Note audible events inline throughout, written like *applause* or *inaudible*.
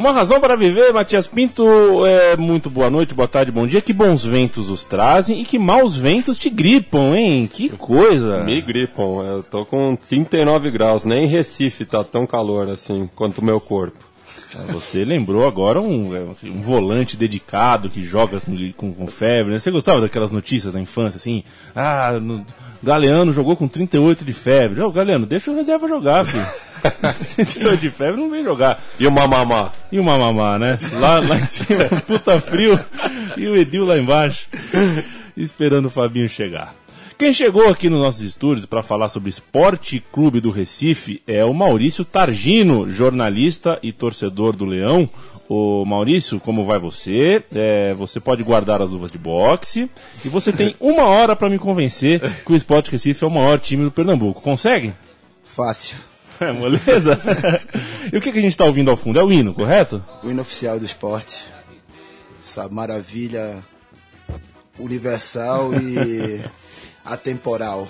Uma razão para viver, Matias Pinto. É, muito boa noite, boa tarde, bom dia. Que bons ventos os trazem e que maus ventos te gripam, hein? Que coisa. Me gripam. Eu tô com 39 graus. Nem em Recife tá tão calor assim quanto o meu corpo. Você lembrou agora um, um volante dedicado que joga com, com, com febre. Né? Você gostava daquelas notícias da infância, assim? Ah, no, Galeano jogou com 38 de febre. Ô, oh, Galeano, deixa o reserva jogar, filho. *laughs* *laughs* 38 de febre não vem jogar. E o Mamamá? E o Mamamá, né? Lá, lá em cima, *laughs* puta frio. E o Edil lá embaixo, esperando o Fabinho chegar. Quem chegou aqui nos nossos estúdios para falar sobre Esporte Clube do Recife é o Maurício Targino, jornalista e torcedor do Leão. O Maurício, como vai você? É, você pode guardar as luvas de boxe e você tem uma hora para me convencer que o Esporte Recife é o maior time do Pernambuco. Consegue? Fácil. *laughs* É, moleza? e o que, que a gente está ouvindo ao fundo? É o hino, correto? O hino oficial do esporte. Essa maravilha universal e *laughs* atemporal.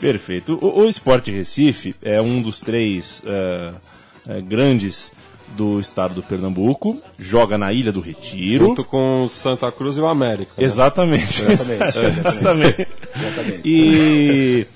Perfeito. O, o Esporte Recife é um dos três uh, uh, grandes do estado do Pernambuco, joga na Ilha do Retiro. Junto com Santa Cruz e o América. Né? Exatamente. Exatamente. *laughs* exatamente. exatamente. E.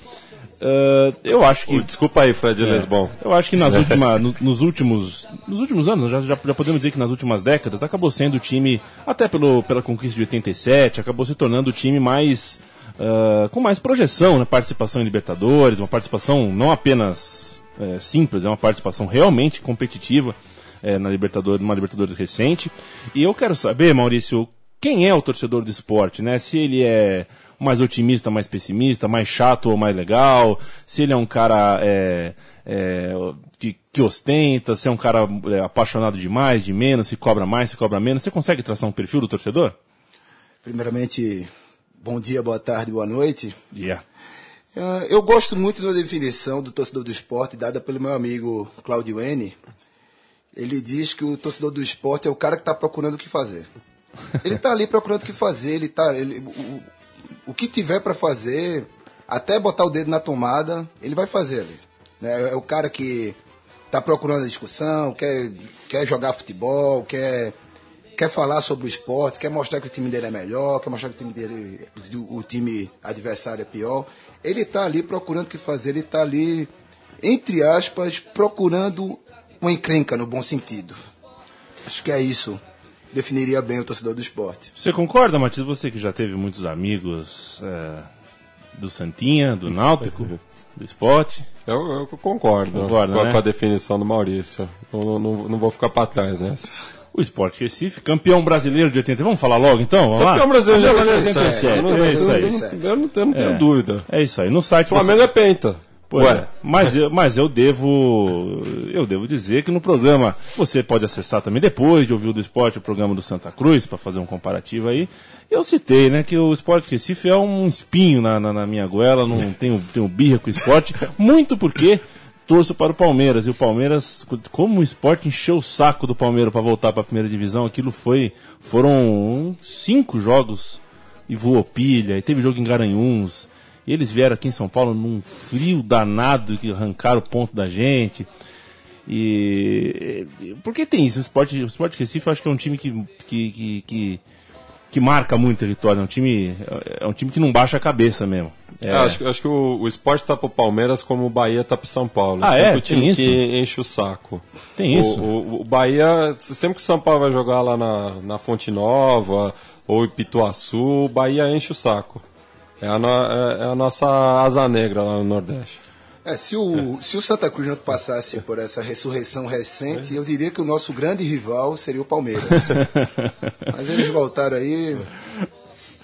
Uh, eu acho que. Desculpa aí, Fred é, Lesbon. Eu acho que nas *laughs* última, no, nos últimos. Nos últimos anos, já, já, já, podemos dizer que nas últimas décadas, acabou sendo o time, até pelo, pela conquista de 87, acabou se tornando o time mais uh, com mais projeção na né? participação em Libertadores, uma participação não apenas uh, simples, é uma participação realmente competitiva uh, na Libertadores, numa Libertadores recente. E eu quero saber, Maurício, quem é o torcedor do esporte, né? Se ele é mais otimista, mais pessimista, mais chato ou mais legal, se ele é um cara é, é, que, que, ostenta, se é um cara é, apaixonado demais, de menos, se cobra mais, se cobra menos. Você consegue traçar um perfil do torcedor? Primeiramente, Bom dia, boa tarde, boa noite. Yeah. Uh, eu gosto muito da definição do torcedor do esporte dada pelo meu amigo Claudio N. Ele diz que o torcedor do esporte é o cara que está procurando o que fazer. Ele está ali procurando o que fazer, ele tá, ele, o, o que tiver para fazer, até botar o dedo na tomada, ele vai fazer ali. Né? É o cara que está procurando a discussão, quer, quer jogar futebol, quer quer falar sobre o esporte, quer mostrar que o time dele é melhor, quer mostrar que o time dele, o time adversário é pior. Ele está ali procurando o que fazer, ele está ali, entre aspas, procurando uma encrenca no bom sentido. Acho que é isso. Definiria bem o torcedor do esporte. Você concorda, Matias? Você que já teve muitos amigos é, do Santinha, do Náutico, do esporte? Eu, eu concordo, concordo com, né? com, a definição do Maurício. Não, não, não vou ficar para trás nessa. Né? O Sport Recife, campeão brasileiro de 80. Vamos falar logo então? Vamos campeão lá? brasileiro de 87. É, é isso aí. Eu não, eu não tenho é. dúvida. É isso aí. No site. Flamengo você... é penta. Pois Ué. É. Mas, eu, mas eu devo eu devo dizer que no programa você pode acessar também depois de ouvir o do esporte o programa do Santa Cruz para fazer um comparativo aí. Eu citei, né, que o esporte Recife é um espinho na, na, na minha goela, não *laughs* tenho, tenho birra com o esporte, muito porque torço para o Palmeiras. E o Palmeiras, como o esporte encheu o saco do Palmeiras para voltar para a primeira divisão, aquilo foi. Foram cinco jogos e voou pilha, e teve jogo em Garanhuns. E eles vieram aqui em São Paulo num frio danado que arrancaram o ponto da gente. E. Por que tem isso? O esporte, o esporte Recife eu acho que é um time que, que, que, que que marca muito o território. É um time, é um time que não baixa a cabeça mesmo. É. É, acho, acho, que o, o esporte está para o Palmeiras como o Bahia está para São Paulo. Ah, sempre é? o time Tem isso? que enche o saco. Tem isso. O, o, Bahia, sempre que o São Paulo vai jogar lá na, na Fonte Nova ou em Pituaçu, o Bahia enche o saco. É a, no, é, é a nossa asa negra lá no Nordeste. É, se o, se o Santa Cruz não passasse por essa ressurreição recente, eu diria que o nosso grande rival seria o Palmeiras. *laughs* Mas eles voltaram aí.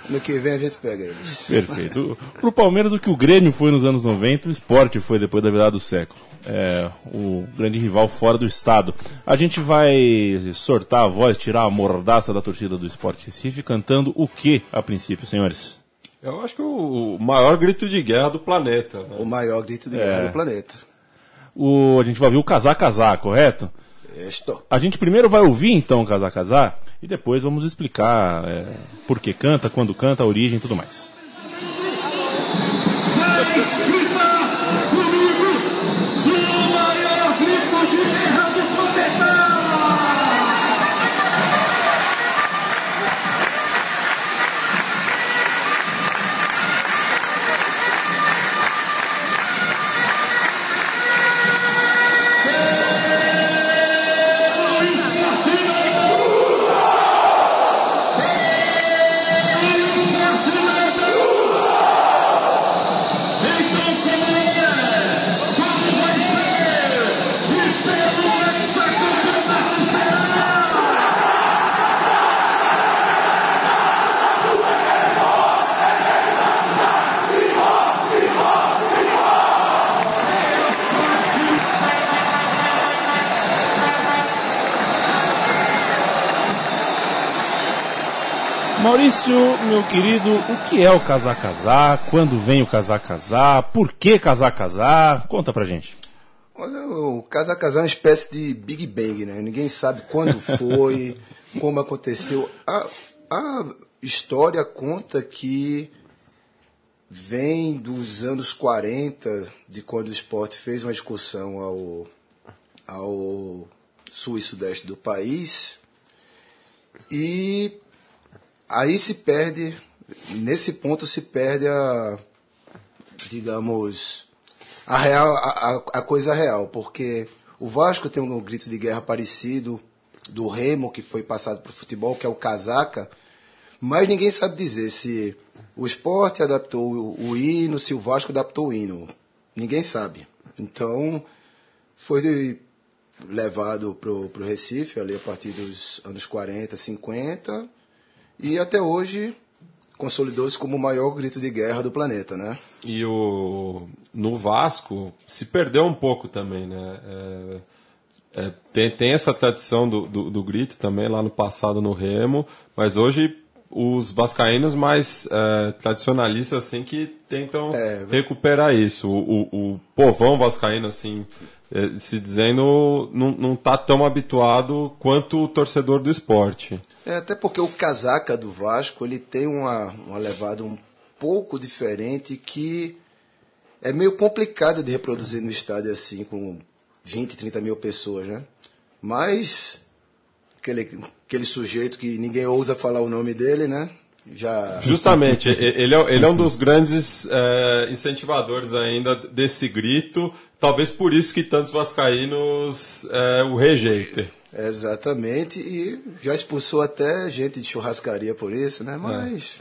No que vem a gente pega eles. Perfeito. Pro Palmeiras, o que o Grêmio foi nos anos 90, o esporte foi depois da virada do século. É, o grande rival fora do estado. A gente vai sortar a voz, tirar a mordaça da torcida do Esporte Recife, cantando o que a princípio, senhores? Eu acho que o maior grito de guerra do planeta. Né? O maior grito de guerra É. do planeta. O, a gente vai ouvir o Casar Casar, correto? Estou. A gente primeiro vai ouvir então o Casar Casar e depois vamos explicar é, por que canta, quando canta, a origem e tudo mais. Maurício, meu querido, o que é o Casar Casar? Quando vem o Casar Casar? Por que Casar Casar? Conta pra gente. Olha, o Casa Casar é uma espécie de Big Bang, né? Ninguém sabe quando foi, *laughs* como aconteceu. A, a história conta que vem dos anos 40, de quando o esporte fez uma excursão ao, ao sul e sudeste do país. E aí se perde, nesse ponto se perde a, digamos, a, real, a, a- coisa real, porque o Vasco tem um grito de guerra parecido do Remo, que foi passado para o futebol, que é o casaca, mas ninguém sabe dizer se o esporte adaptou o, o hino, se o Vasco adaptou o hino. Ninguém sabe. Então, foi de- levado para o Recife, ali a partir dos anos 40, 50, e até hoje consolidou-se como o maior grito de guerra do planeta, né? E o no Vasco se perdeu um pouco também, né? É, é, tem, tem essa tradição do, do, do grito também lá no passado no Remo, mas hoje os vascaínos mais é, tradicionalistas assim que tentam É. recuperar isso. O, o, o povão vascaíno assim se dizendo não, não tá tão habituado quanto o torcedor do esporte. É, até porque o casaca do Vasco ele tem uma, uma levada um pouco diferente que é meio complicada de reproduzir no estádio assim, com 20, 30 mil pessoas, né? Mas aquele, aquele sujeito que ninguém ousa falar o nome dele, né? Já. Justamente, ele é, ele é um dos grandes é, incentivadores ainda desse grito. Talvez por isso que tantos vascaínos é, o rejeitem. Exatamente, e já expulsou até gente de churrascaria por isso, né? Mas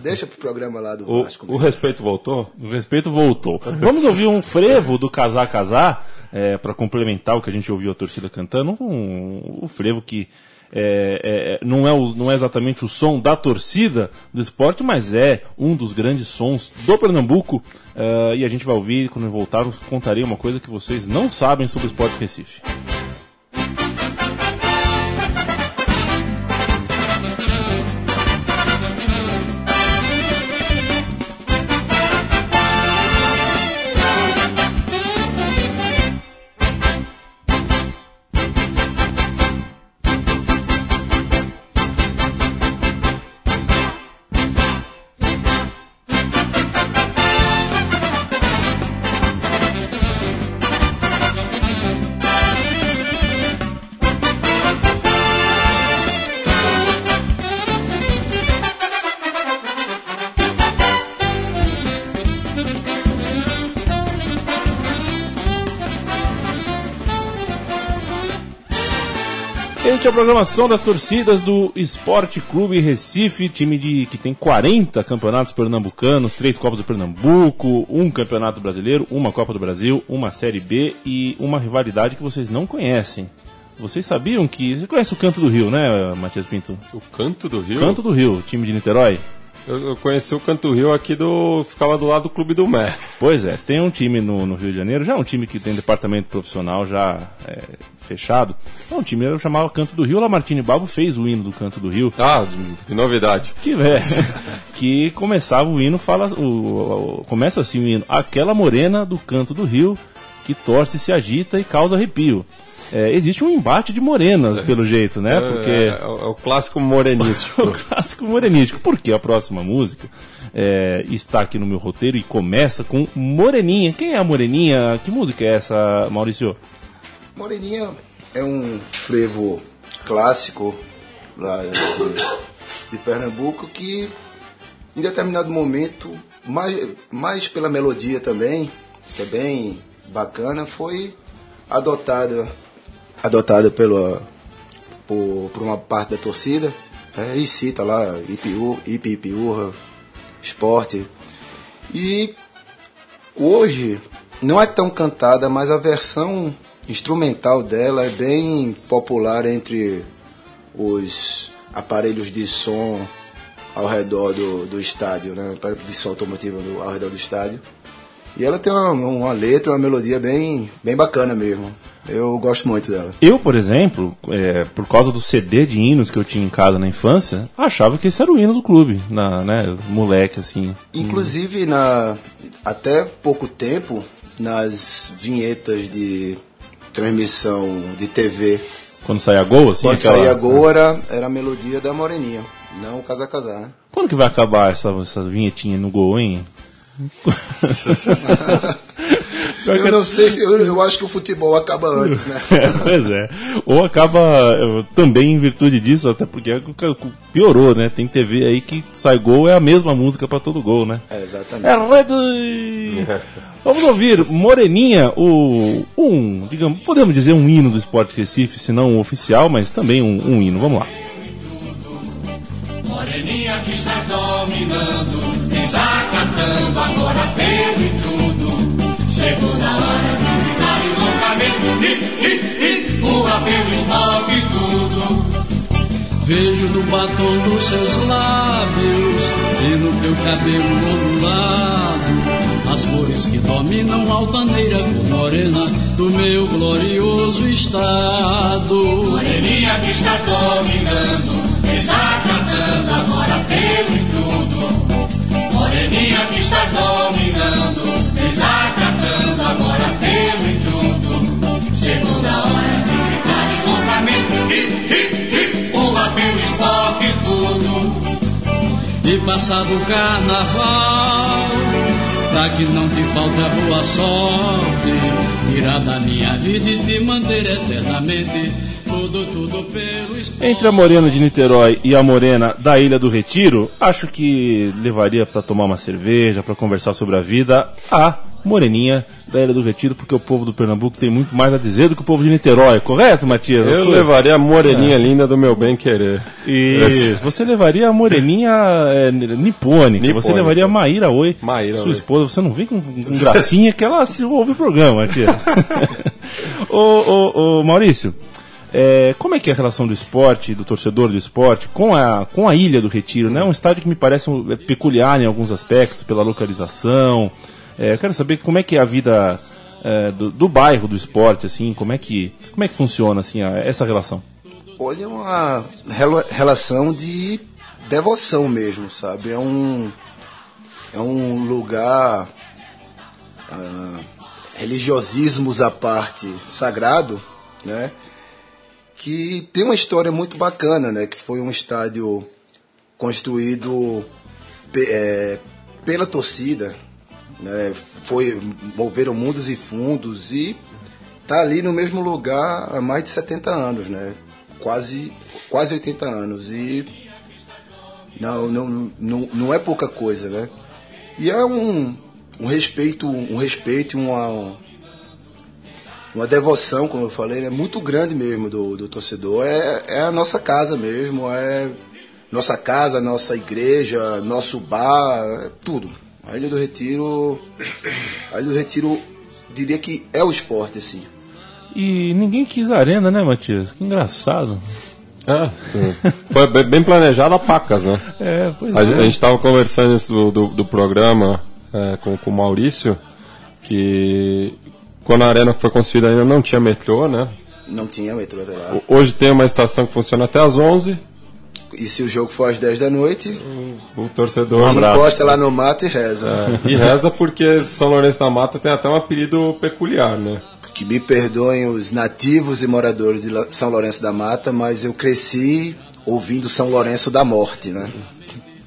deixa pro programa lá do O, Vasco. o respeito voltou? O respeito voltou. Vamos ouvir um frevo do Casar Casar, é, para complementar o que a gente ouviu a torcida cantando. Um, um frevo que é, é, não, é o- não é exatamente o som da torcida do esporte, mas é um dos grandes sons do Pernambuco. é, e a gente vai ouvir, quando voltarmos, contarei uma coisa que vocês não sabem sobre o esporte Recife. A programação das torcidas do Esporte Clube Recife, time de, que tem 40 campeonatos pernambucanos, três Copas do Pernambuco, um Campeonato Brasileiro, uma Copa do Brasil, uma Série B e uma rivalidade que vocês não conhecem. Vocês sabiam que. Você conhece o Canto do Rio, né, Matias Pinto? O canto do rio? Canto do Rio, time de Niterói. Eu, eu conheci o Canto Rio aqui do. ficava do lado do Clube do Mé. Pois é, tem um time no, no Rio de Janeiro, já é um time que tem departamento profissional já é, fechado. É um time que chamava Canto do Rio. O Lamartine Babo fez o hino do Canto do Rio. Ah, de- que novidade. Que, é, *laughs* que começava o hino, fala, o, o- começa assim o hino. Aquela morena do Canto do Rio que torce, se agita e causa arrepio. É, existe um embate de morenas, pelo jeito, né? Porque. É, é o- é o clássico morenístico. *laughs* o clássico morenístico. Porque a próxima música é, está aqui no meu roteiro e começa com Moreninha. Quem é a Moreninha? Que música é essa, Maurício? Moreninha é um frevo clássico lá de, de Pernambuco que em determinado momento, mais, mais pela melodia também, que é bem bacana, foi adotada adotada pela por, por uma parte da torcida é, e cita lá Ipiú, Ipi esporte e hoje não é tão cantada, mas a versão instrumental dela é bem popular entre os aparelhos de som ao redor do, do estádio, né? De som automotivo ao redor do estádio. E ela tem uma, uma letra, uma melodia bem, bem bacana mesmo. Eu gosto muito dela. Eu, por exemplo, é, por causa do CD de hinos que eu tinha em casa na infância, achava que esse era o hino do clube, na, né, moleque, assim. Inclusive, na, até pouco tempo, nas vinhetas de transmissão de TV, Quando saía gol, assim, quando aquela... saía gol era, era a melodia da Moreninha, não o Casa Casar, né? Quando que vai acabar essa, essa vinhetinha no gol, hein? *laughs* Eu não sei, se, eu, eu acho que o futebol acaba antes, né? *laughs* pois é. Ou acaba eh, também em virtude disso, até porque é piorou, né? Tem TV aí que sai gol, é a mesma música pra todo gol, né? É, exatamente. É Red... *laughs* Vamos ouvir Moreninha, o um, digamos, podemos dizer um hino do Esporte Recife, se não um oficial, mas também um, um hino. Vamos lá. Moreninha que estás dominando, Chegou na hora de gritares loucamente, hit, hit, hit, o apelo esporte e tudo. Vejo no batom dos seus lábios e no teu cabelo ondulado as cores que dominam a altaneira cor morena do meu glorioso estado. Moreninha que estás dominando, desacatando agora pelo intrudo. Que estás dominando, desacatando agora pelo intrudo. Chegou na hora de gritares loucamente, hit, hit, hit, o apelo esporte tudo. E passado o carnaval, pra que não te falte a boa sorte, tirar da minha vida e te manter eternamente. Tudo, tudo pelo esporte. Entre a Morena de Niterói e a Morena da Ilha do Retiro, acho que levaria pra tomar uma cerveja, pra conversar sobre a vida, a Moreninha da Ilha do Retiro, porque o povo do Pernambuco tem muito mais a dizer do que o povo de Niterói, correto, Matias? Eu Foi? levaria a moreninha linda do meu bem querer. Isso, você levaria a moreninha é, nipônica, você Nipônica. levaria a Maíra Oi, Maíra sua Oi. esposa, você não vem com, com gracinha que ela se ouve o programa, tia. *laughs* *laughs* ô, ô, ô, Maurício, é, como é que é a relação do esporte, do torcedor do esporte, com a, com a Ilha do Retiro, né? É um estádio que me parece um- é peculiar em alguns aspectos, pela localização. É, eu quero saber como é que é a vida é, do, do bairro do esporte, assim, como é que, como é que funciona assim, a- essa relação? Olha, é uma rela- relação de devoção mesmo, sabe? É um, é um lugar, ah, religiosismos à parte, sagrado, né? Que tem uma história muito bacana, né? Que foi um estádio construído é, pela torcida, né? Foi moveram mundos e fundos e tá ali no mesmo lugar há mais de 70 anos, né? Quase, quase 80 anos. E não, não, não, não é pouca coisa, né? E é um, um respeito, um respeito, e uma, uma devoção, como eu falei, é muito grande mesmo do, do torcedor. É, é a nossa casa mesmo, é nossa casa, nossa igreja, nosso bar, é tudo. A Ilha do Retiro, a Ilha do Retiro, diria que é o esporte, assim. E ninguém quis arena, né, Matias? Que engraçado. É, foi bem planejado a pacas, né? *laughs* É, pois A, a gente estava conversando antes do, do, do programa é, com, com o Maurício, que quando a arena foi construída ainda não tinha metrô, né? Não tinha metrô até lá. O- Hoje tem uma estação que funciona até às 11. E se o jogo for às 10 da noite, O torcedor se encosta lá no mato e reza. É, e reza porque São Lourenço da Mata tem até um apelido peculiar, né? Que me perdoem os nativos e moradores de São Lourenço da Mata, mas eu cresci ouvindo São Lourenço da Morte, né?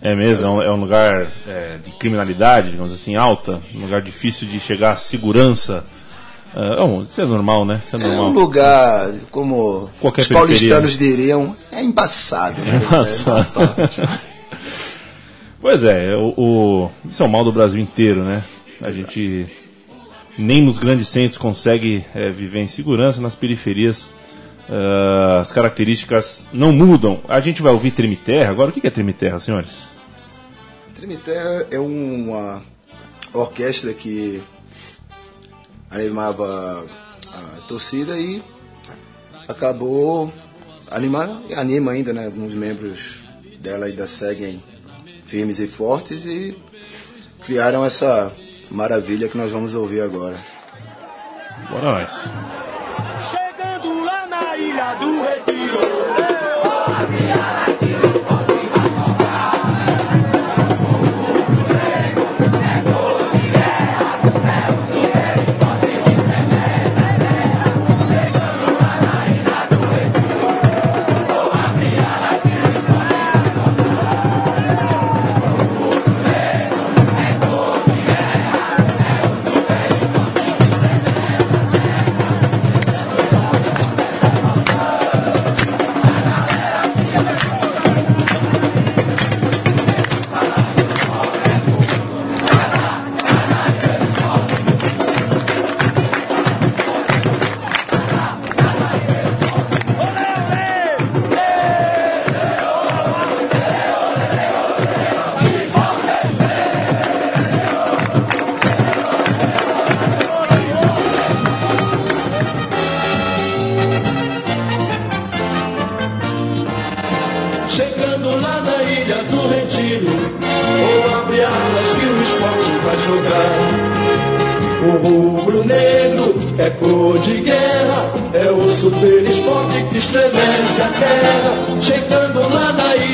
É mesmo, é um, é um lugar é, de criminalidade, digamos assim, alta, um lugar difícil de chegar à segurança. É, isso é normal, né? Isso é É um normal. lugar, como Qualquer os paulistanos diriam, é embaçado, né? Pois é, o, o- isso é o mal do Brasil inteiro, né? A gente nem nos grandes centros consegue é, viver em segurança, nas periferias ah, as características não mudam. A gente vai ouvir Treme Terra. Agora, o que é Treme Terra, senhores? Tremiterra é uma orquestra que animava a torcida e acabou animando, e anima ainda, né? Alguns membros dela ainda seguem firmes e fortes e criaram essa maravilha que nós vamos ouvir agora. Bora nós.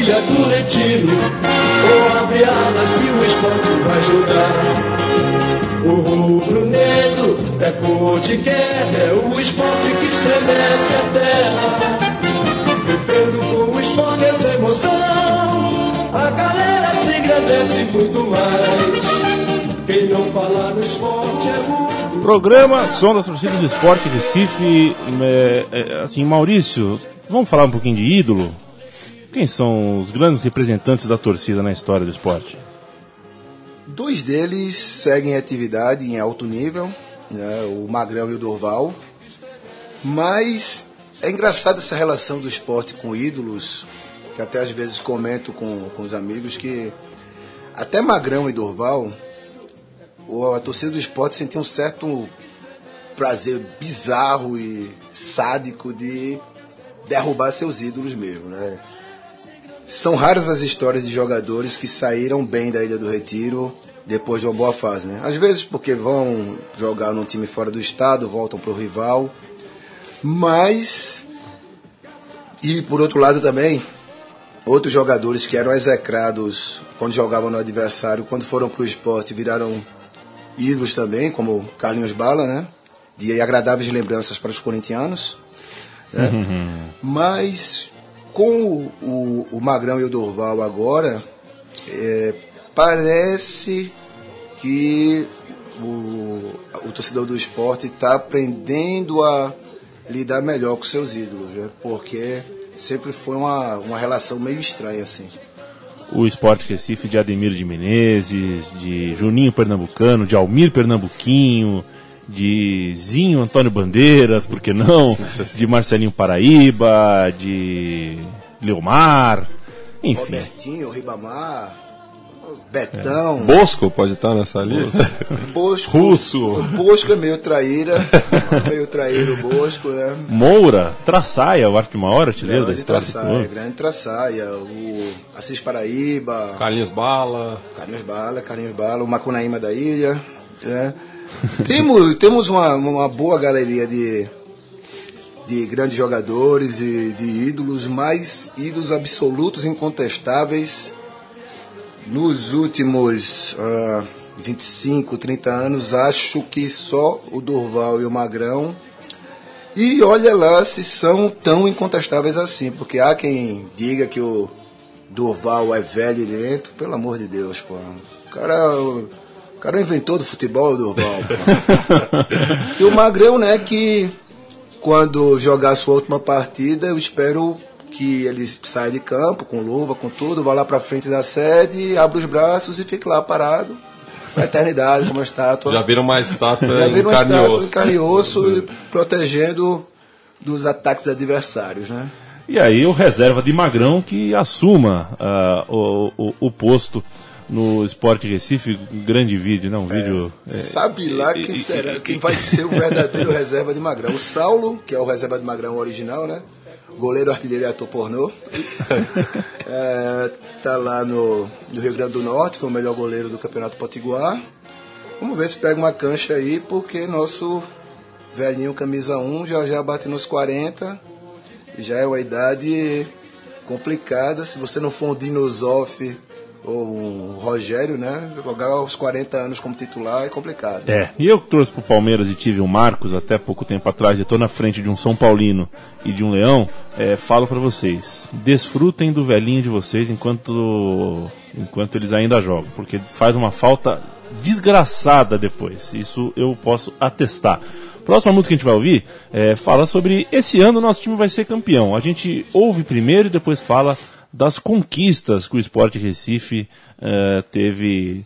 Ilha do Retiro, ou abre alas que o esporte vai jogar. O rubro-negro é cor de guerra, é o esporte que estremece a terra. Vivendo com o esporte essa emoção A galera se engrandece muito mais Quem não fala no esporte é muito Programa Som das Torcidas do Esporte Recife. É, é, assim, Maurício, vamos falar um pouquinho de ídolo? Quem são os grandes representantes da torcida na história do esporte? Dois deles seguem atividade em alto nível, né, o Magrão e o Dorval. Mas é engraçado essa relação do esporte com ídolos, que até às vezes comento com, com os amigos que até Magrão e Dorval, a torcida do esporte sentia um certo prazer bizarro e sádico de derrubar seus ídolos mesmo, né? São raras as histórias de jogadores que saíram bem da Ilha do Retiro depois de uma boa fase, né? Às vezes porque vão jogar num time fora do estado, voltam pro rival, mas e por outro lado também outros jogadores que eram execrados quando jogavam no adversário, quando foram pro esporte, viraram ídolos também, como Carlinhos Bala, né? De agradáveis lembranças para os corintianos. né? Mas com o, o, o Magrão e o Dorval agora, é, parece que o, o torcedor do esporte está aprendendo a lidar melhor com seus ídolos, né? porque sempre foi uma, uma relação meio estranha assim. O Esporte Recife de Ademir de Menezes, de Juninho Pernambucano, de Almir Pernambuquinho, de Zinho Antônio Bandeiras, por que não? *laughs* De Marcelinho Paraíba, de Leomar, enfim. Robertinho, Ribamar, Betão, Bosco pode estar nessa lista? *laughs* Bosco. Russo. O Bosco é meio traíra, *laughs* meio traíra o Bosco, né? Moura, Traçaia, eu acho que maior artilheiro da Grande história. do Traçaia, grande Traçaia, o Assis Paraíba, Carlinhos Bala. Carlinhos Bala, Carlinhos Bala, o Macunaíma da ilha. né? Temos temos uma, uma boa galeria de, de grandes jogadores e de ídolos, mas ídolos absolutos, incontestáveis. Nos últimos ah, 25, 30 anos, acho que só o Durval e o Magrão. E olha lá se são tão incontestáveis assim, porque há quem diga que o Durval é velho e lento, pelo amor de Deus, pô. O cara, o cara é inventor do futebol, o Durval. e o Magrão, né, que quando jogar a sua última partida, eu espero que ele saia de campo com luva, com tudo, vá lá pra frente da sede, abra os braços e fique lá parado pra eternidade, como uma estátua. Já viram uma estátua Já em vira uma carne e estátua em osso. carne e osso, protegendo dos ataques adversários, né? E aí o reserva de Magrão que assuma ah, o, o, o posto no Esporte Recife, um grande vídeo, né? Um vídeo. é, Sabe lá quem será, quem vai ser o verdadeiro *laughs* reserva de Magrão. O Saulo, que é o reserva de Magrão original, né? Goleiro, artilheiro e ator pornô. *laughs* É, tá lá no, no Rio Grande do Norte, foi o melhor goleiro do Campeonato Potiguar. Vamos ver se pega uma cancha aí, porque nosso velhinho camisa 1 já já bate nos 40. E já é uma idade complicada. Se você não for um Dinosoff ou um Rogério, né? Jogar aos 40 anos como titular é complicado. É, e eu trouxe pro Palmeiras e tive o Marcos até pouco tempo atrás, e tô na frente de um São Paulino e de um Leão, é, falo pra vocês, desfrutem do velhinho de vocês enquanto, enquanto eles ainda jogam, porque faz uma falta desgraçada depois, isso eu posso atestar. Próxima música que a gente vai ouvir é, fala sobre esse ano nosso time vai ser campeão. A gente ouve primeiro e depois fala das conquistas que o Esporte Recife eh, teve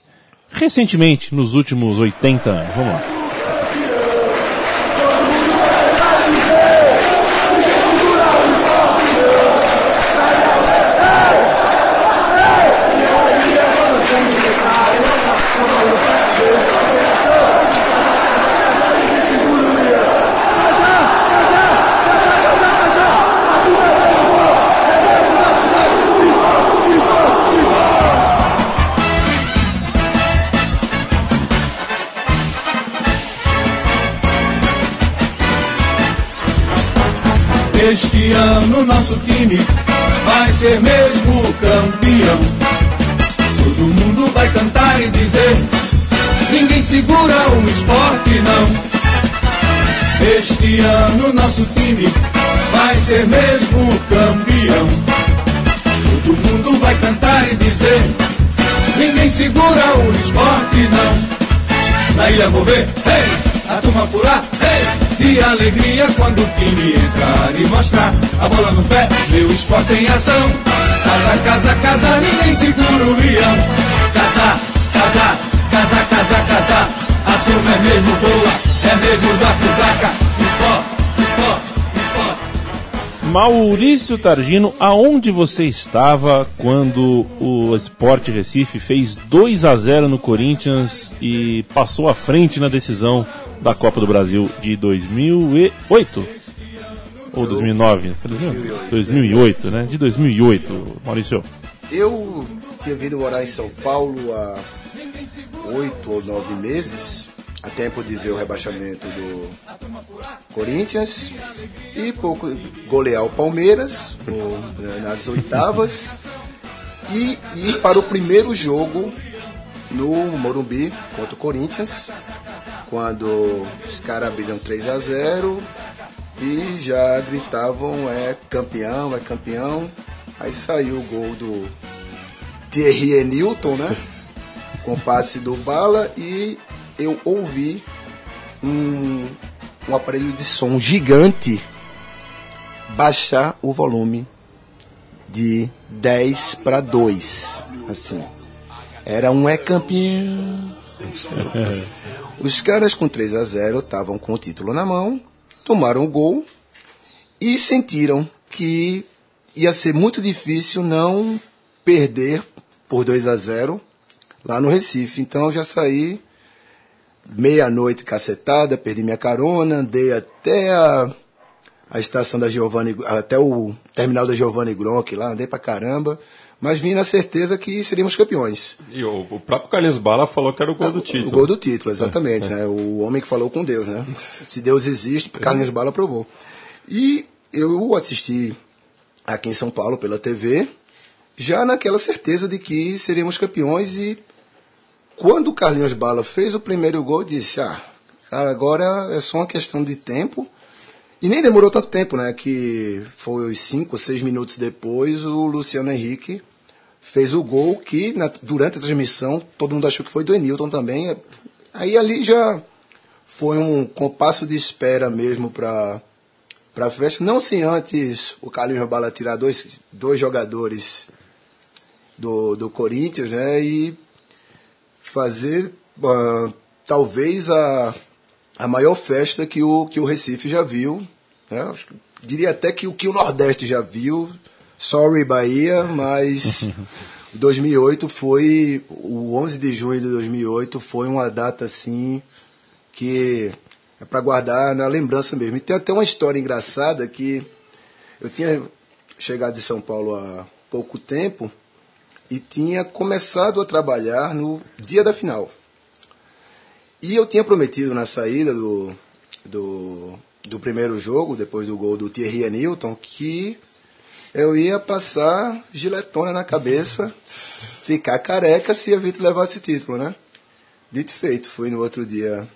recentemente, nos últimos 80 anos. Vamos lá. Maurício Targino, aonde você estava quando o Sport Recife fez 2 a 0 no Corinthians e passou à frente na decisão da Copa do Brasil de 2008? Ou 2009? Foi 2008, 2008 né? De 2008, Maurício. Eu tinha vindo morar em São Paulo há oito ou nove meses, a tempo de ver o rebaixamento do Corinthians e pouco golear o Palmeiras no- nas oitavas e ir para o primeiro jogo no Morumbi contra o Corinthians, quando os caras abriram 3 a 0 e já gritavam é campeão, é campeão. Aí saiu o gol do Thierry Henilton, né? *laughs* Com passe do Bala e eu ouvi um, um aparelho de som gigante baixar o volume de 10 para 2, assim. Era um é campeão. *laughs* Os caras com 3 a 0 estavam com o título na mão, tomaram o gol e sentiram que ia ser muito difícil não perder por 2 a 0 lá no Recife. Então eu já saí meia-noite cacetada, perdi minha carona, andei até a, a estação da Giovanni, até o terminal da Giovanni Gronk lá, andei pra caramba, mas vim na certeza que seríamos campeões. E o, o próprio Carlinhos Bala falou que era o gol do O título. gol do título, exatamente, né? O homem que falou com Deus, né? Se Deus existe, Carlinhos Bala provou. E eu assisti aqui em São Paulo pela TV, já naquela certeza de que seríamos campeões e quando o Carlinhos Bala fez o primeiro gol, disse, ah, cara, agora é só uma questão de tempo. E nem demorou tanto tempo, né? Que foi cinco ou seis minutos depois, o Luciano Henrique fez o gol que na- durante a transmissão todo mundo achou que foi do Enilton também. Aí ali já foi um compasso de espera mesmo para para a festa. Não sem antes o Carlinhos Bala tirar dois, dois jogadores do, do Corinthians, né? E fazer ah, talvez a, a maior festa que o, que o Recife já viu. Né? Diria até que o que o Nordeste já viu. Sorry, Bahia, mas *laughs* 2008 foi. O 11 de junho de 2008 foi uma data assim que é para guardar na lembrança mesmo. E tem até uma história engraçada que eu tinha chegado de São Paulo há pouco tempo e tinha começado a trabalhar no dia da final. E eu tinha prometido na saída do, do, do primeiro jogo, depois do gol do Thierry Newton, que eu ia passar giletona na cabeça, ficar careca se a Vitor levasse título, né? Dito feito, fui no outro dia,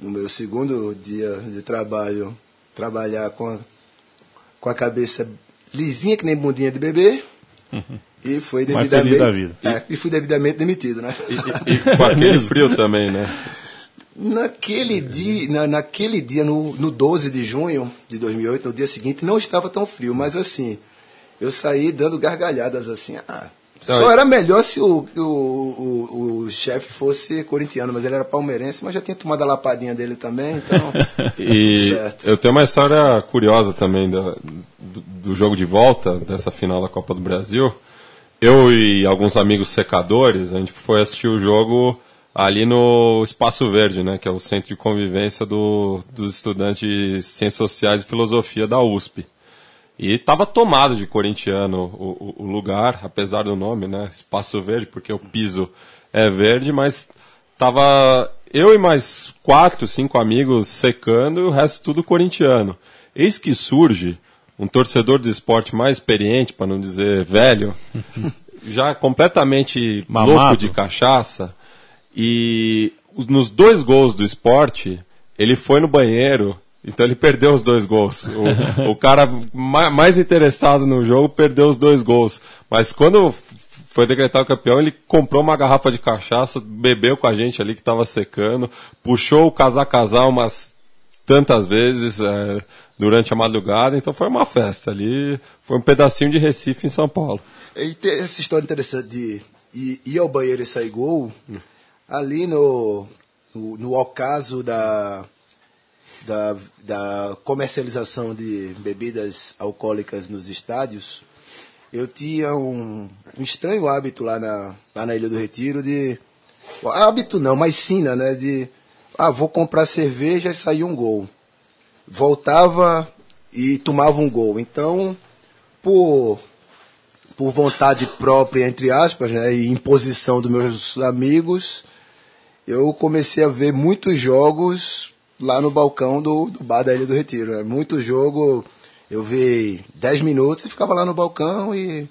no meu segundo dia de trabalho, trabalhar com com a cabeça lisinha que nem bundinha de bebê. *laughs* E foi devidamente, da vida. É, e fui devidamente demitido, né? E com *laughs* aquele frio também, né? Naquele dia, na, naquele dia no, no 12 de junho de 2008, no dia seguinte, não estava tão frio, mas assim, eu saí dando gargalhadas assim. Ah, só era melhor se o, o, o, o chefe fosse corintiano, mas ele era palmeirense, mas já tinha tomado a lapadinha dele também, então. *laughs* E certo. eu tenho uma história curiosa também da- do, do jogo de volta dessa final da Copa do Brasil. Eu e alguns amigos secadores, a gente foi assistir o jogo ali no Espaço Verde, né, que é o centro de convivência do, dos estudantes de Ciências Sociais e Filosofia da USP. E estava tomado de corintiano o, o- lugar, apesar do nome, né? Espaço Verde, porque o piso é verde, mas tava eu e mais quatro, cinco amigos secando e o resto tudo corintiano. Eis que surge um torcedor do esporte mais experiente, para não dizer velho, *laughs* já completamente Mamado. louco de cachaça, e os- nos dois gols do esporte, ele foi no banheiro, então ele perdeu os dois gols. O, o cara ma- mais interessado no jogo perdeu os dois gols. Mas quando foi decretado campeão, ele comprou uma garrafa de cachaça, bebeu com a gente ali que estava secando, puxou o casar-casar umas tantas vezes é, durante a madrugada, então foi uma festa ali, foi um pedacinho de Recife em São Paulo. E tem essa história interessante de ir, ir ao banheiro e sair gol, ali no, no, no ocaso da, da, da comercialização de bebidas alcoólicas nos estádios, eu tinha um, um estranho hábito lá na, lá na Ilha do Retiro de. Hábito não, mas sina, né? De. Ah, vou comprar cerveja e sair um gol. Voltava e tomava um gol. Então, por por vontade própria, entre aspas, né, e imposição dos meus amigos, eu comecei a ver muitos jogos lá no balcão do, do bar da Ilha do Retiro. Né? Muito jogo, eu vi 10 minutos e ficava lá no balcão e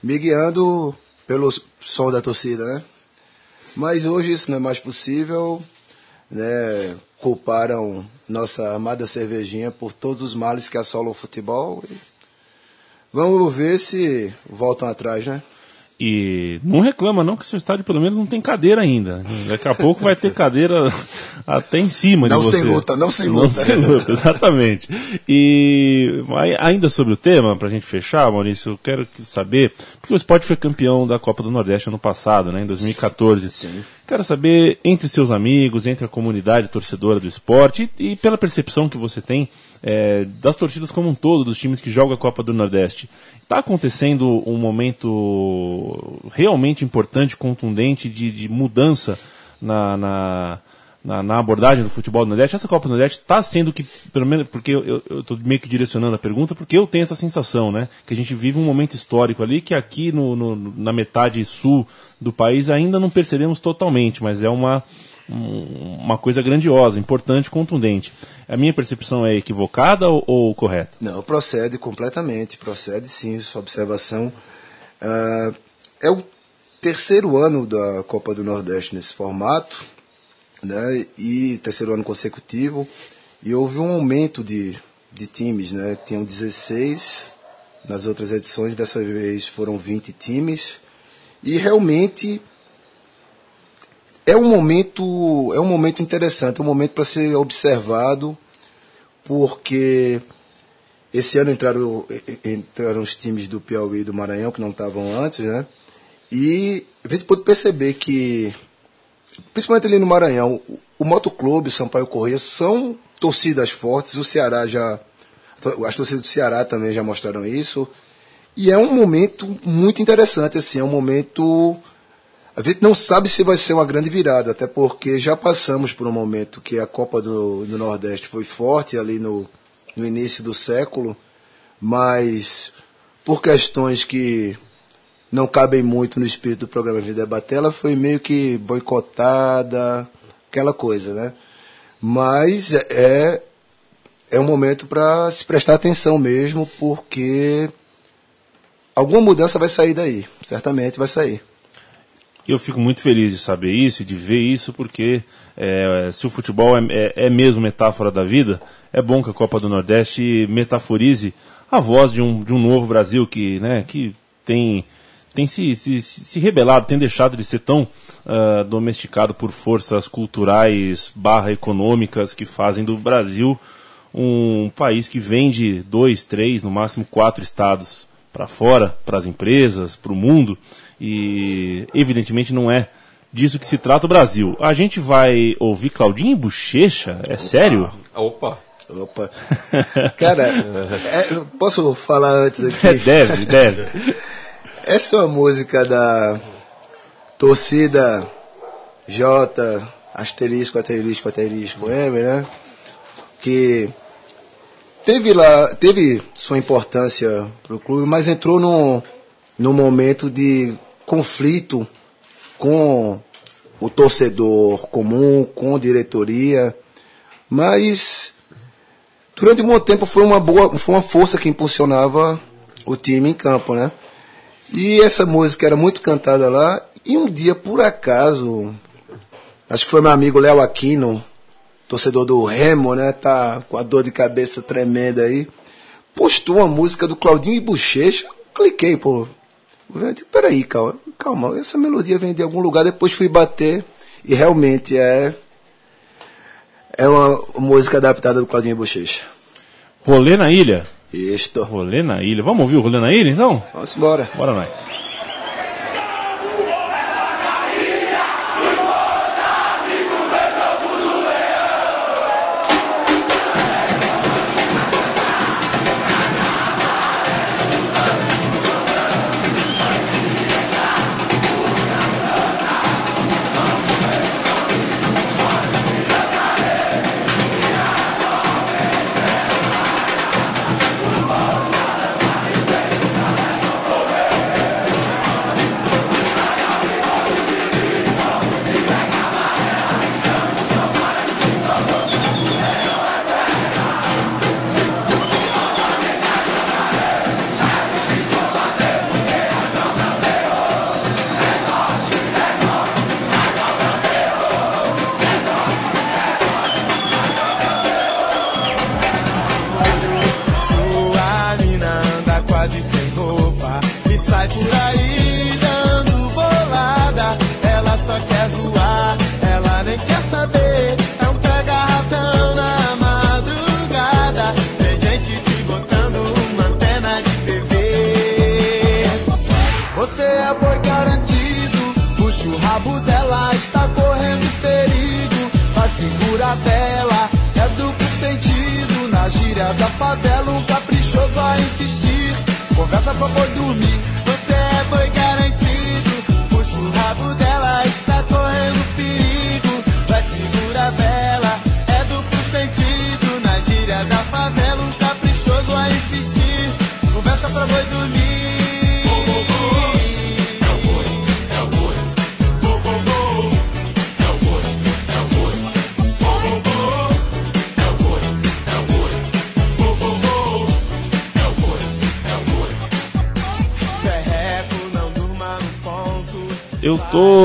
me guiando pelo som da torcida, né? Mas hoje isso não é mais possível, né? Culparam nossa amada cervejinha por todos os males que assolam o futebol. E vamos ver se voltam atrás, né? E não reclama não que seu estádio pelo menos não tem cadeira ainda. Daqui a pouco vai ter cadeira até em cima Não de você. sem luta, não sem Não luta. sem luta, exatamente. E ainda sobre o tema, pra gente fechar, Maurício, eu quero que- saber, porque o esporte foi campeão da Copa do Nordeste ano passado, né, em 2014. Sim. Quero saber, entre seus amigos, entre a comunidade torcedora do esporte e, e pela percepção que você tem é, das torcidas como um todo, dos times que jogam a Copa do Nordeste. Está acontecendo um momento realmente importante, contundente de, de mudança na, na, na, na abordagem do futebol do Nordeste. Essa Copa do Nordeste está sendo que, pelo menos, porque eu estou meio que direcionando a pergunta, porque eu tenho essa sensação, né? Que a gente vive um momento histórico ali que aqui no, no, na metade sul do país ainda não percebemos totalmente, mas é uma um- uma coisa grandiosa, importante, contundente. A minha percepção é equivocada ou, ou correta? Não, procede completamente, procede sim, sua observação. Ah, é o terceiro ano da Copa do Nordeste nesse formato, né, e terceiro ano consecutivo, e houve um aumento de, de times, né, tinham 16 nas outras edições, dessa vez foram 20 times, e realmente é um momento é um momento interessante, é um momento para ser observado, porque esse ano entraram, entraram os times do Piauí e do Maranhão, que não estavam antes, né? E a gente pôde perceber que, principalmente ali no Maranhão, o, Motoclube, Sampaio Corrêa, são torcidas fortes. O Ceará já. As torcidas do Ceará também já mostraram isso. E é um momento muito interessante, assim, é um momento. A gente não sabe se vai ser uma grande virada, até porque já passamos por um momento que a Copa do, do Nordeste foi forte ali no, no início do século, mas por questões que não cabem muito no espírito do programa de debater, ela foi meio que boicotada, aquela coisa, né? Mas é, é um momento para se prestar atenção mesmo, porque alguma mudança vai sair daí, certamente vai sair. Eu fico muito feliz de saber isso, de ver isso, porque é, se o futebol é, é, é mesmo metáfora da vida, é bom que a Copa do Nordeste metaforize a voz de um, de um novo Brasil que, né, que tem, tem se, se, se rebelado, tem deixado de ser tão ah, domesticado por forças culturais barra econômicas que fazem do Brasil um país que vende dois, três, no máximo quatro estados para fora, para as empresas, para o mundo, e evidentemente não é disso que se trata o Brasil. A gente vai ouvir Claudinho e Bochecha? É sério? Opa! Opa. Cara, é, posso falar antes *laughs* aqui? deve, deve. Essa é uma música da torcida J, asterisco, asterisco, asterisco, M, né? Que teve lá, teve sua importância para o clube, mas entrou num, num momento de conflito com o torcedor comum, com diretoria, mas durante um bom tempo foi uma boa, foi uma força que impulsionava o time em campo, né? E essa música era muito cantada lá. E um dia, por acaso, acho que foi meu amigo Léo Aquino, torcedor do Remo, né? Tá com a dor de cabeça tremenda aí. Postou uma música do Claudinho e Bochecha. Cliquei, pô. Eu digo, peraí, calma, calma, essa melodia vem de algum lugar. Depois fui bater e realmente é. É uma música adaptada do Claudinho Bochecha. Rolê na ilha? Isto. Rolê na ilha. Vamos ouvir o Rolê na ilha então? Vamos embora. Bora nós.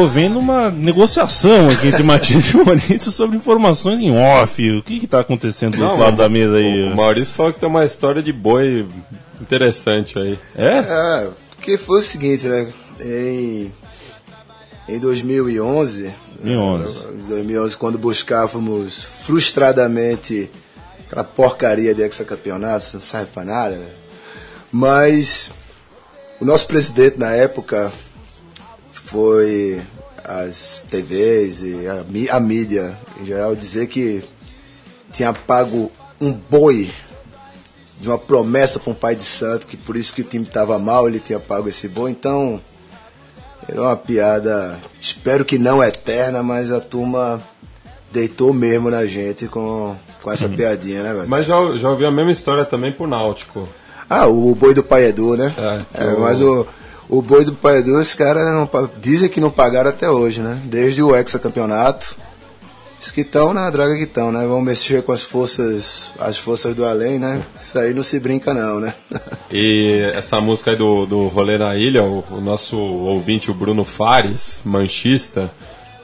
Vendo uma negociação aqui entre Matias e *laughs* Maurício sobre informações em off. O que que tá acontecendo do Não, lado da mesa aí? O Maurício falou que tem uma história de boi interessante aí. É? É, porque foi o seguinte, né? Em, em 2011, 2011. em 2011, quando buscávamos frustradamente aquela porcaria de hexacampeonato, não serve pra nada, né? Mas o nosso presidente na época foi as TVs e a, a mídia em geral dizer que tinha pago um boi de uma promessa para um pai de santo, que por isso que o time estava mal, ele tinha pago esse boi. Então, era uma piada, espero que não eterna, mas a turma deitou mesmo na gente com, com essa piadinha, né, velho? Mas já, já ouvi a mesma história também pro Náutico. Ah, o, boi do pai Edu, né? É, É, o- mas o, o boi do pai Edu, os caras não dizem que não pagaram até hoje, né? Desde o hexacampeonato. Diz que estão na draga que estão, né? Vão mexer com as forças, as forças do além, né? Isso aí não se brinca não, né? *laughs* E essa música aí do, do Rolê na Ilha, o, o nosso ouvinte, o Bruno Fares, manchista,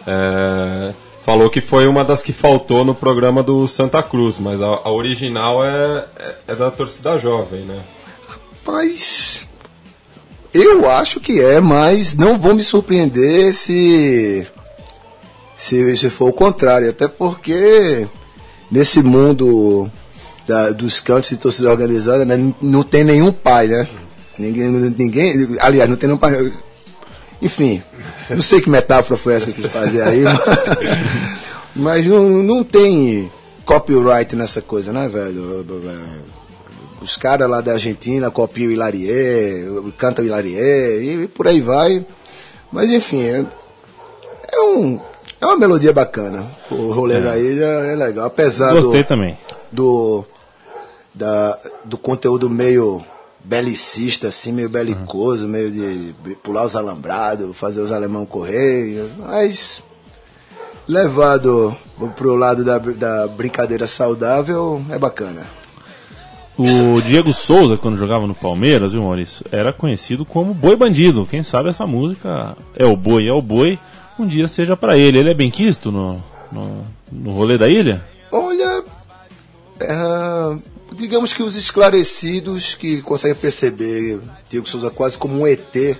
é, falou que foi uma das que faltou no programa do Santa Cruz, mas a, a original é, é, é da torcida jovem, né? Mas eu acho que é, mas não vou me surpreender se se, se for o contrário, até porque nesse mundo da- dos cantos de torcida organizada né, não tem nenhum pai, né? Ninguém, ninguém, aliás, não tem nenhum pai. Enfim, não sei que metáfora foi essa que eu quis fazer aí, mas, mas não, não tem copyright nessa coisa, né, velho? Os caras lá da Argentina copiam o Hilarie, cantam o Hilarie e por aí vai. Mas enfim, é, é um, é uma melodia bacana. O rolê da ilha é legal, apesar Gostei do, também. do, da, do conteúdo meio belicista, assim, meio belicoso, meio de pular os alambrados, fazer os alemão correr, mas levado pro lado da, da brincadeira saudável é bacana. O Diego Souza, quando jogava no Palmeiras, viu, Maurício? Era conhecido como Boi Bandido. Quem sabe essa música é o boi, é o boi, um dia seja pra ele. Ele é bem quisto no, no, no rolê da ilha? Olha, é, digamos que os esclarecidos que conseguem perceber Diego Souza quase como um ET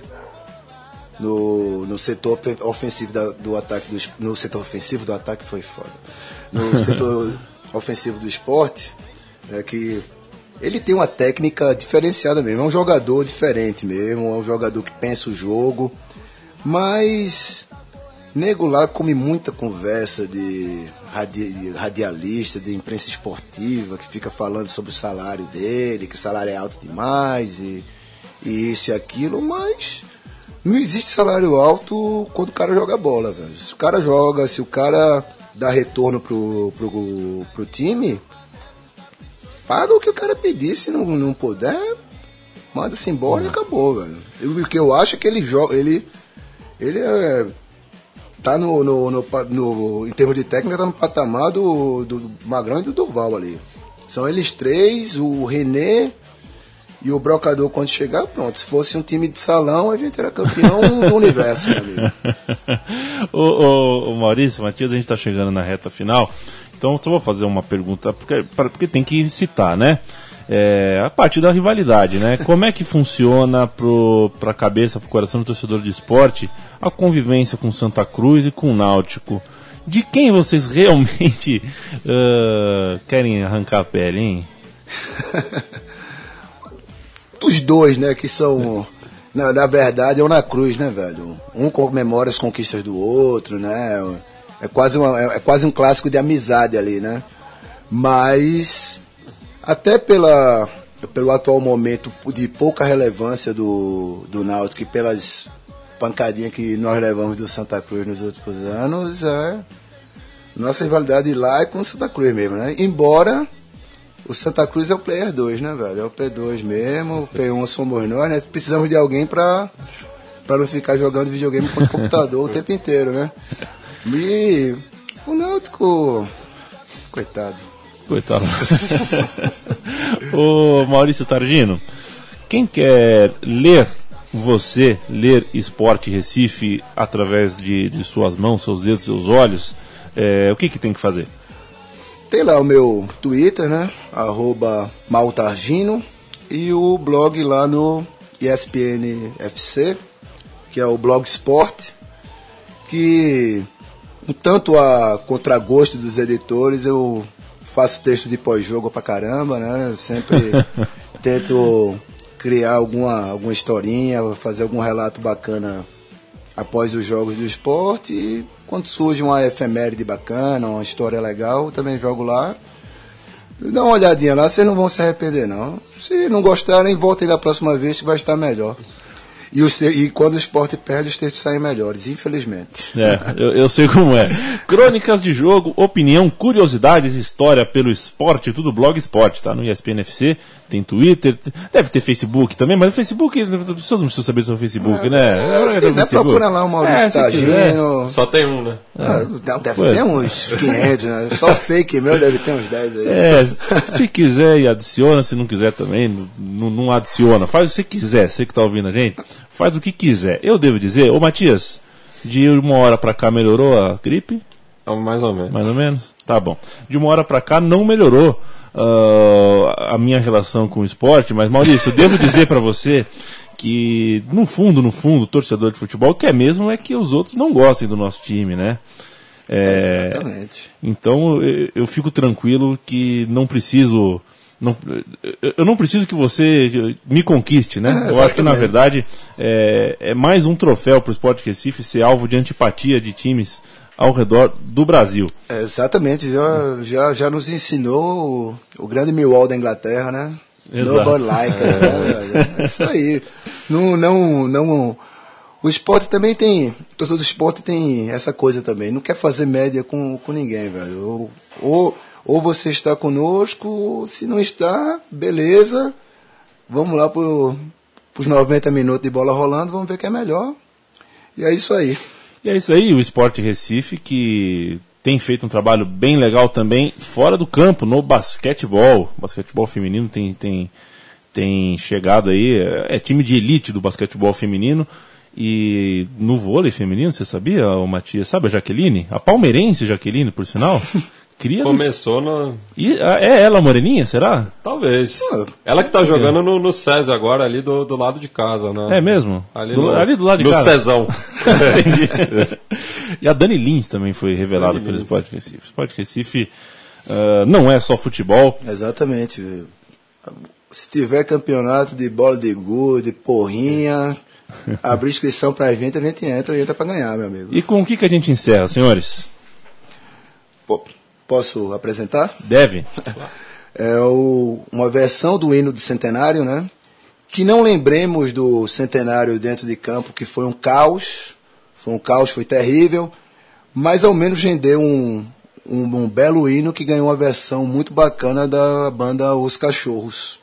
no, no setor ofe- ofensivo da- do ataque do, no setor ofensivo do ataque foi foda no *laughs* setor ofensivo do esporte é que ele tem uma técnica diferenciada mesmo é um jogador diferente mesmo é um jogador que pensa o jogo mas Nego lá come muita conversa de, radi- de radialista, de imprensa esportiva, que fica falando sobre o salário dele, que o salário é alto demais e, e isso e aquilo, mas não existe salário alto quando o cara joga bola, velho. Se o cara joga, se o cara dá retorno pro, pro, pro time, paga o que o cara pedir, se não, não puder, manda-se embora e acabou, velho. Eu- O que eu acho é que ele joga, ele, ele é tá no, no, no, no- em termos de técnica, tá no patamar do, do Magrão e do Durval ali. São eles três, o René e o Brocador quando chegar, pronto. Se fosse um time de salão, a gente era campeão do *laughs* universo, meu amigo. *laughs* ô, ô, ô, Maurício, Matias, a gente está chegando na reta final. Então, só vou fazer uma pergunta, porque, porque tem que citar, né? É, a parte da rivalidade, né? *laughs* Como é que funciona para a cabeça, para o coração do torcedor de esporte, a convivência com Santa Cruz e com o Náutico? De quem vocês realmente ah, querem arrancar a pele, hein? Os dois, né, que são. Na, na verdade, é o na cruz, né, velho? Um comemora as conquistas do outro, né? É quase, uma, é, é quase um clássico de amizade ali, né? Mas Até pela, pelo atual momento de pouca relevância do, do Náutico e pelas pancadinhas que nós levamos do Santa Cruz nos últimos anos, é, nossa rivalidade lá é com o Santa Cruz mesmo, né? Embora o Santa Cruz é o Player 2, né, velho? É o P2 mesmo, o P1 somos nós, né? Precisamos de alguém pra, pra não ficar jogando videogame com o computador o tempo inteiro, né? E o Náutico, coitado. Coitado. *laughs* Ô Maurício Targino, quem quer ler você, ler Esporte Recife através de, de suas mãos, seus dedos, seus olhos, é, o que, que tem que fazer? Tem lá o meu Twitter, né? Arroba Maltargino. E o blog lá no ESPN FC, que é o Blogsport, que um tanto a contragosto dos editores, eu faço texto de pós-jogo pra caramba, né? Eu sempre *laughs* tento criar alguma, alguma historinha, fazer algum relato bacana após os jogos do esporte e quando surge uma efeméride bacana, uma história legal, também jogo lá. Dá uma olhadinha lá, vocês não vão se arrepender não. Se não gostarem, voltem da próxima vez que vai estar melhor. E, o, e quando o esporte perde, os textos saem melhores, infelizmente. É, eu, eu, sei como é. Crônicas de jogo, opinião, curiosidades, história pelo esporte, tudo blog esporte, tá? No ESPN FC, tem Twitter, deve ter Facebook também, mas o Facebook, as pessoas não precisam saber sobre o Facebook, é, né? É, se quiser, procura lá o Maurício é, Tagino. Só tem um, né? Ah, deve Foi. ter uns 500, né? Só fake meu deve ter uns 10 aí. É, se quiser e adiciona, se não quiser também, não, não adiciona. Faz o que você quiser, você que tá ouvindo a gente faz o que quiser. Eu devo dizer, ô Matias, de uma hora para cá melhorou a gripe? Mais ou menos. Mais ou menos? Tá bom. De uma hora para cá não melhorou uh, a minha relação com o esporte, mas Maurício, eu devo dizer para você que no fundo, no fundo, torcedor de futebol quer mesmo é que os outros não gostem do nosso time, né? É, Exatamente. Então eu, eu fico tranquilo que não preciso não, eu não preciso que você me conquiste, né? É, eu acho que, na verdade, é, é mais um troféu para o Esporte Recife ser alvo de antipatia de times ao redor do Brasil. É, exatamente, já, já, já nos ensinou o, o grande Millwall da Inglaterra, né? Exato. Nobody like, né? É *laughs* isso aí. Não, não, não, o esporte também tem, o torcedor do esporte tem essa coisa também, não quer fazer média com, com ninguém, velho. Ou, ou ou você está conosco, se não está, beleza. Vamos lá para os 90 minutos de bola rolando, vamos ver que é melhor. E é isso aí. E é isso aí, o Esporte Recife que tem feito um trabalho bem legal também fora do campo, no basquetebol. O basquetebol feminino tem, tem, tem chegado aí, é time de elite do basquetebol feminino. E no vôlei feminino, você sabia, o Matias? Sabe a Jaqueline? A palmeirense Jaqueline, por sinal? *laughs* Cria Começou no. E, é ela, Moreninha, será? Talvez. ela que tá jogando no, no César agora, ali do, do lado de casa, né? É mesmo? Ali, do, no, ali do lado de no casa. No Cezão. *laughs* Entendi. e a Dani Lins também foi revelada pelo Sport Recife. Sport Recife uh, não é só futebol. Exatamente. Se tiver campeonato de bola de gude, de porrinha, *laughs* abrir inscrição pra gente, a gente entra e entra pra ganhar, meu amigo. E com o que, que a gente encerra, senhores? Pô. Posso apresentar? Deve. É o, uma versão do hino do centenário, né? Que não lembremos do centenário dentro de campo, que foi um caos. Foi um caos, foi terrível. Mas ao menos rendeu um, um, um belo hino que ganhou uma versão muito bacana da banda Os Cachorros.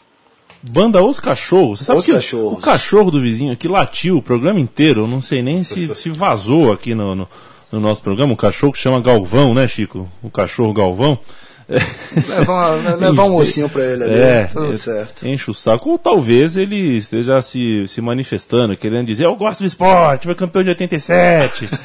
Banda Os Cachorros? Você sabe Os que Cachorros. O cachorro do vizinho aqui latiu o programa inteiro. Eu não sei nem se, se vazou aqui no, no no nosso programa, um cachorro que chama Galvão, né, Chico? O cachorro Galvão. Levar, *laughs* levar um ossinho pra ele ali, é, tudo certo. Enche o saco. Ou talvez ele esteja se, se manifestando, querendo dizer, eu gosto do esporte, foi campeão de 87. *laughs*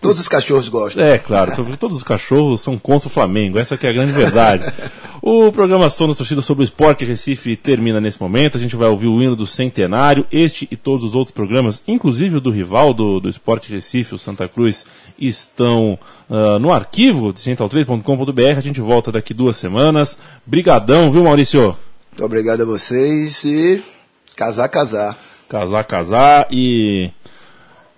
Todos os cachorros gostam. É, claro, todos os cachorros são contra o Flamengo, essa é a grande verdade. *laughs* o programa Sonos Torcida sobre o Esporte Recife termina nesse momento, a gente vai ouvir o hino do Centenário, este e todos os outros programas, inclusive o do rival do, do Esporte Recife, o Santa Cruz, estão uh, no arquivo de central3.com.br, a gente volta daqui duas semanas. Brigadão, viu Maurício? Muito obrigado a vocês e casar, casar. Casar, casar e...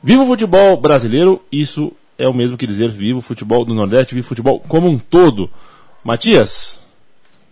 Viva o futebol brasileiro, isso é o mesmo que dizer viva o futebol do Nordeste, viva o futebol como um todo. Matias,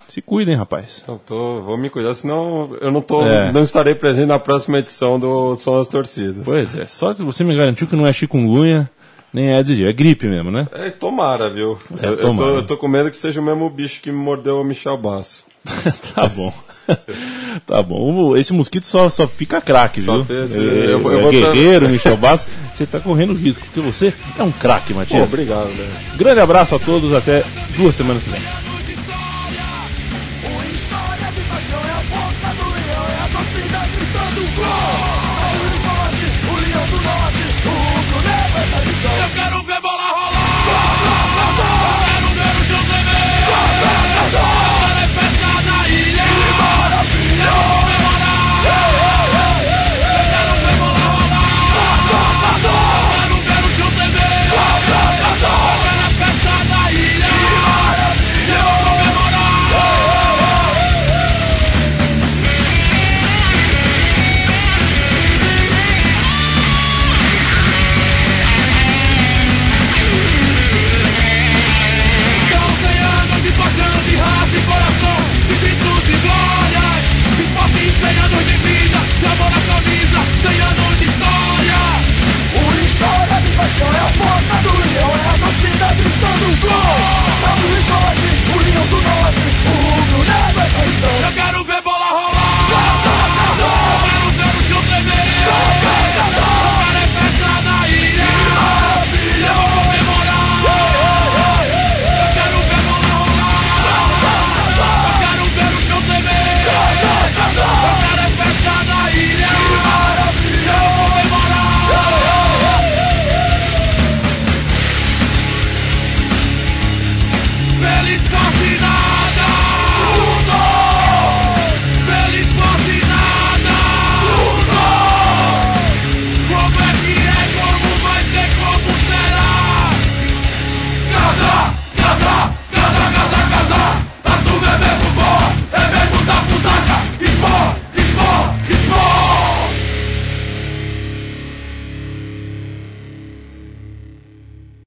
Se cuidem, rapaz. Então, tô, vou me cuidar, senão eu não, tô, É. não estarei presente na próxima edição do Som das Torcidas. Pois é, só você me garantiu que não é chikungunya, nem é de é gripe mesmo, né? É, tomara, viu? É, eu, eu tomara. tô, eu tô com medo que seja o mesmo bicho que me mordeu o Michel Basso. *laughs* tá bom. *laughs* tá bom. Esse mosquito só, só pica craque, viu? esse- é, eu eu é tá- guerreiro, *laughs* Michel Basso. Você tá correndo risco, porque você é um craque, Pô, Matias. obrigado, né? Grande abraço a todos, até duas semanas que vem.